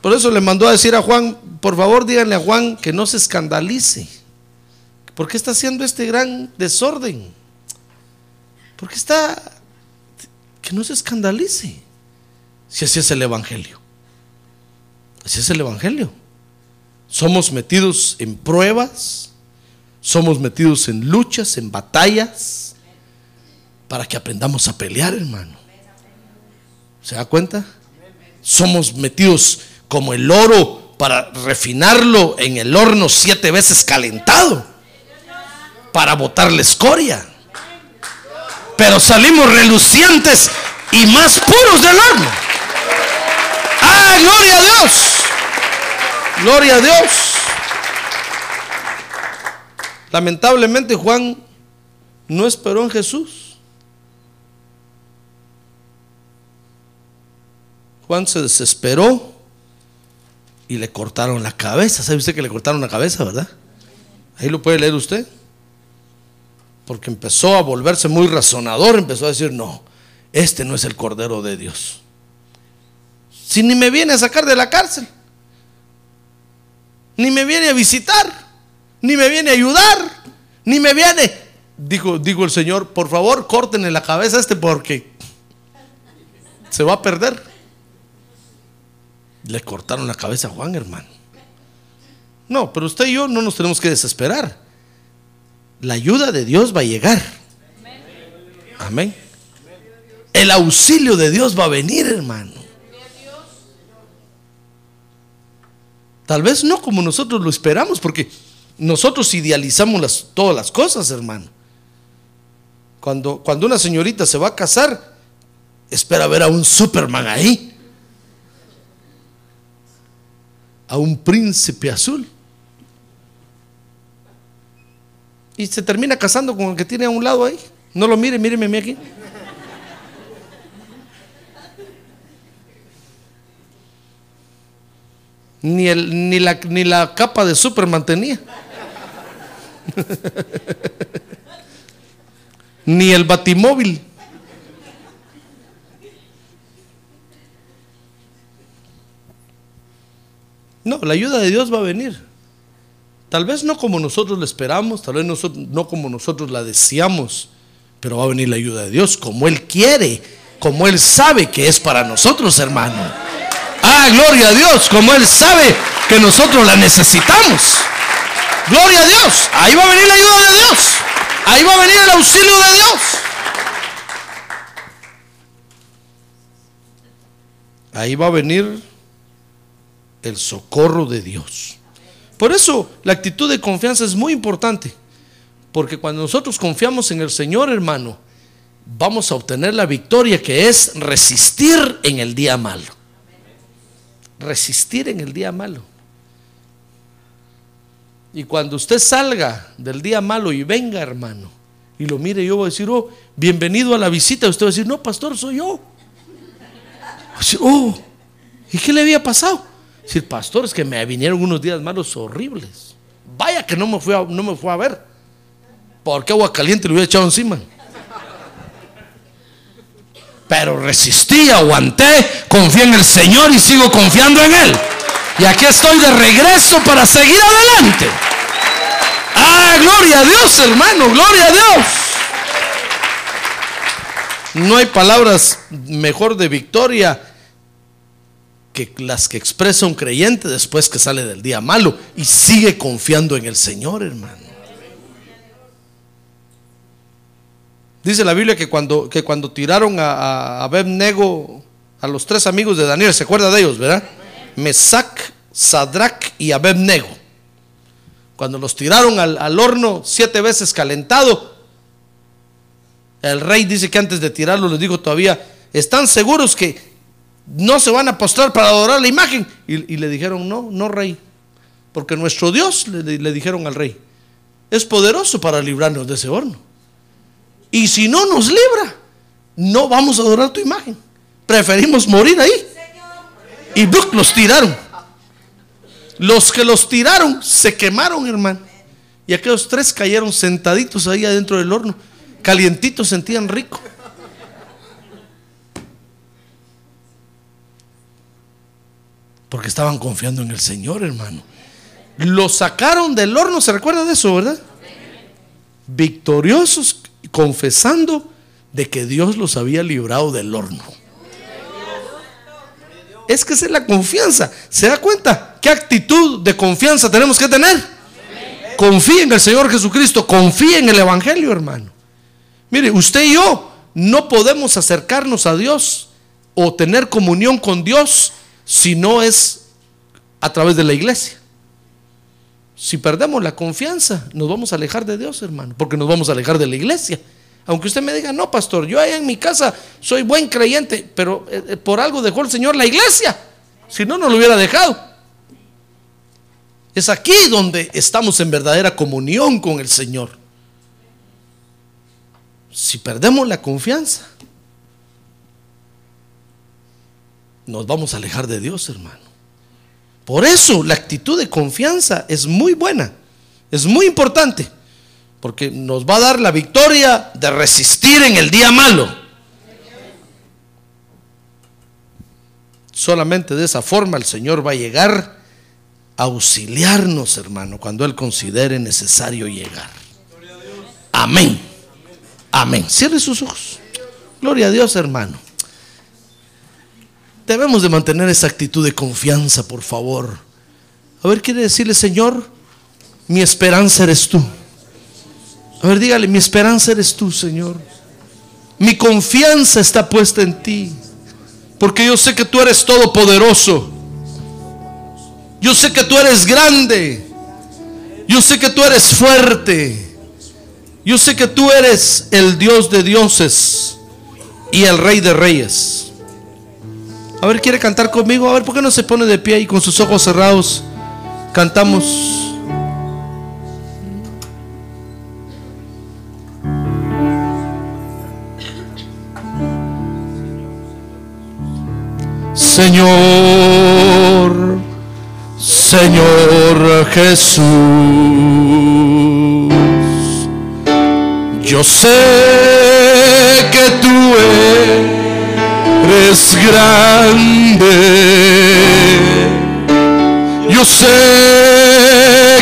[SPEAKER 2] Por eso le mandó a decir a Juan, por favor díganle a Juan que no se escandalice. ¿Por qué está haciendo este gran desorden? Porque está, que no se escandalice. Si así es el Evangelio. Así es el Evangelio. Somos metidos en pruebas, somos metidos en luchas, en batallas, para que aprendamos a pelear, hermano. ¿Se da cuenta? Somos metidos como el oro para refinarlo en el horno siete veces calentado, para botar la escoria. Pero salimos relucientes y más puros del horno. ¡Ah, gloria a Dios! Gloria a Dios. Lamentablemente Juan no esperó en Jesús. Juan se desesperó y le cortaron la cabeza. ¿Sabe usted que le cortaron la cabeza, verdad? Ahí lo puede leer usted. Porque empezó a volverse muy razonador, empezó a decir, no, este no es el Cordero de Dios. Si ni me viene a sacar de la cárcel, ni me viene a visitar, ni me viene a ayudar, ni me viene. Dijo, dijo el Señor, por favor, córtenle la cabeza a este porque se va a perder. Le cortaron la cabeza a Juan, hermano. No, pero usted y yo no nos tenemos que desesperar. La ayuda de Dios va a llegar. Amén. El auxilio de Dios va a venir, hermano. Tal vez no como nosotros lo esperamos, porque nosotros idealizamos todas las cosas, hermano. Cuando, cuando una señorita se va a casar, espera ver a un Superman ahí, a un príncipe azul. Y se termina casando con el que tiene a un lado ahí. No lo mire, míreme aquí. Ni, el, ni, la, ni la capa de Superman tenía. [laughs] ni el batimóvil. No, la ayuda de Dios va a venir. Tal vez no como nosotros la esperamos, tal vez no como nosotros la deseamos, pero va a venir la ayuda de Dios como Él quiere, como Él sabe que es para nosotros, hermano. Ah, gloria a Dios, como Él sabe que nosotros la necesitamos. Gloria a Dios. Ahí va a venir la ayuda de Dios. Ahí va a venir el auxilio de Dios. Ahí va a venir el socorro de Dios. Por eso la actitud de confianza es muy importante. Porque cuando nosotros confiamos en el Señor, hermano, vamos a obtener la victoria que es resistir en el día malo resistir en el día malo. Y cuando usted salga del día malo y venga, hermano, y lo mire, yo voy a decir, oh, bienvenido a la visita. Usted va a decir, no, pastor, soy yo. oh, ¿y qué le había pasado? Decir, pastor, es que me vinieron unos días malos horribles. Vaya que no me fue a, no me fue a ver. Porque agua caliente le hubiera echado encima pero resistí, aguanté, confié en el Señor y sigo confiando en Él. Y aquí estoy de regreso para seguir adelante. Ah, gloria a Dios, hermano, gloria a Dios. No hay palabras mejor de victoria que las que expresa un creyente después que sale del día malo y sigue confiando en el Señor, hermano. Dice la Biblia que cuando, que cuando tiraron a, a Abednego, a los tres amigos de Daniel, ¿se acuerda de ellos, verdad? Mesac, Sadrach y Abednego. Cuando los tiraron al, al horno siete veces calentado, el rey dice que antes de tirarlo les dijo todavía, ¿están seguros que no se van a postrar para adorar la imagen? Y, le dijeron, no, no rey, porque nuestro Dios, le dijeron al rey, es poderoso para librarnos de ese horno. Y si no nos libra, no vamos a adorar tu imagen. Preferimos morir ahí. Y los tiraron. Los que los tiraron se quemaron, hermano. Y aquellos tres cayeron sentaditos ahí adentro del horno. Calientitos, sentían rico. Porque estaban confiando en el Señor, hermano. Los sacaron del horno, ¿se recuerda de eso, verdad? Victoriosos, confesando de que Dios los había librado del horno. Es que esa es la confianza. ¿Se da cuenta? ¿Qué actitud de confianza tenemos que tener? Confíe en el Señor Jesucristo, confíe en el Evangelio, hermano. Mire, usted y yo no podemos acercarnos a Dios o tener comunión con Dios si no es a través de la iglesia. Si perdemos la confianza, nos vamos a alejar de Dios, hermano, porque nos vamos a alejar de la iglesia. Aunque usted me diga, no, pastor, yo allá en mi casa soy buen creyente, pero eh, por algo dejó el Señor la iglesia. Si no, no lo hubiera dejado. Es aquí donde estamos en verdadera comunión con el Señor. Si perdemos la confianza, nos vamos a alejar de Dios, hermano. Por eso la actitud de confianza es muy buena, es muy importante, porque nos va a dar la victoria de resistir en el día malo. Solamente de esa forma el Señor va a llegar a auxiliarnos, hermano, cuando Él considere necesario llegar. Amén. Amén. Cierre sus ojos. Gloria a Dios, hermano. Debemos de mantener esa actitud de confianza, por favor. A ver, quiere decirle, Señor, mi esperanza eres tú. A ver, dígale, mi esperanza eres tú, Señor. Mi confianza está puesta en ti. Porque yo sé que tú eres todopoderoso. Yo sé que tú eres grande. Yo sé que tú eres fuerte. Yo sé que tú eres el Dios de dioses y el Rey de reyes. A ver, ¿quiere cantar conmigo? A ver, ¿por qué no se pone de pie y con sus ojos cerrados cantamos? Señor, Señor Jesús, yo sé que tú eres Yo sé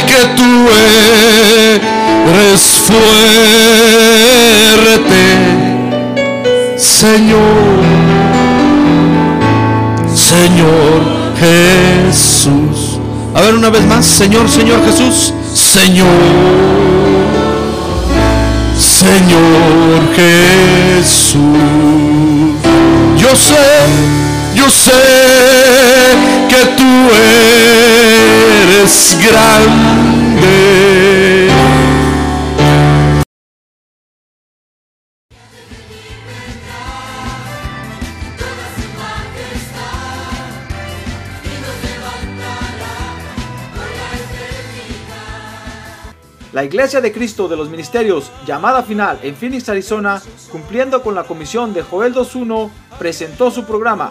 [SPEAKER 2] que tú eres fuerte, Señor, Señor Jesús. A ver una vez más, Señor, Señor Jesús, Señor, Señor Jesús. Yo sé, sé que tú eres grande.
[SPEAKER 1] La Iglesia de Cristo de los Ministerios, llamada final en Phoenix, Arizona, cumpliendo con la comisión de Joel 2.1, presentó su programa,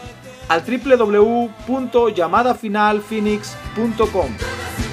[SPEAKER 1] al www.llamadafinalphoenix.com.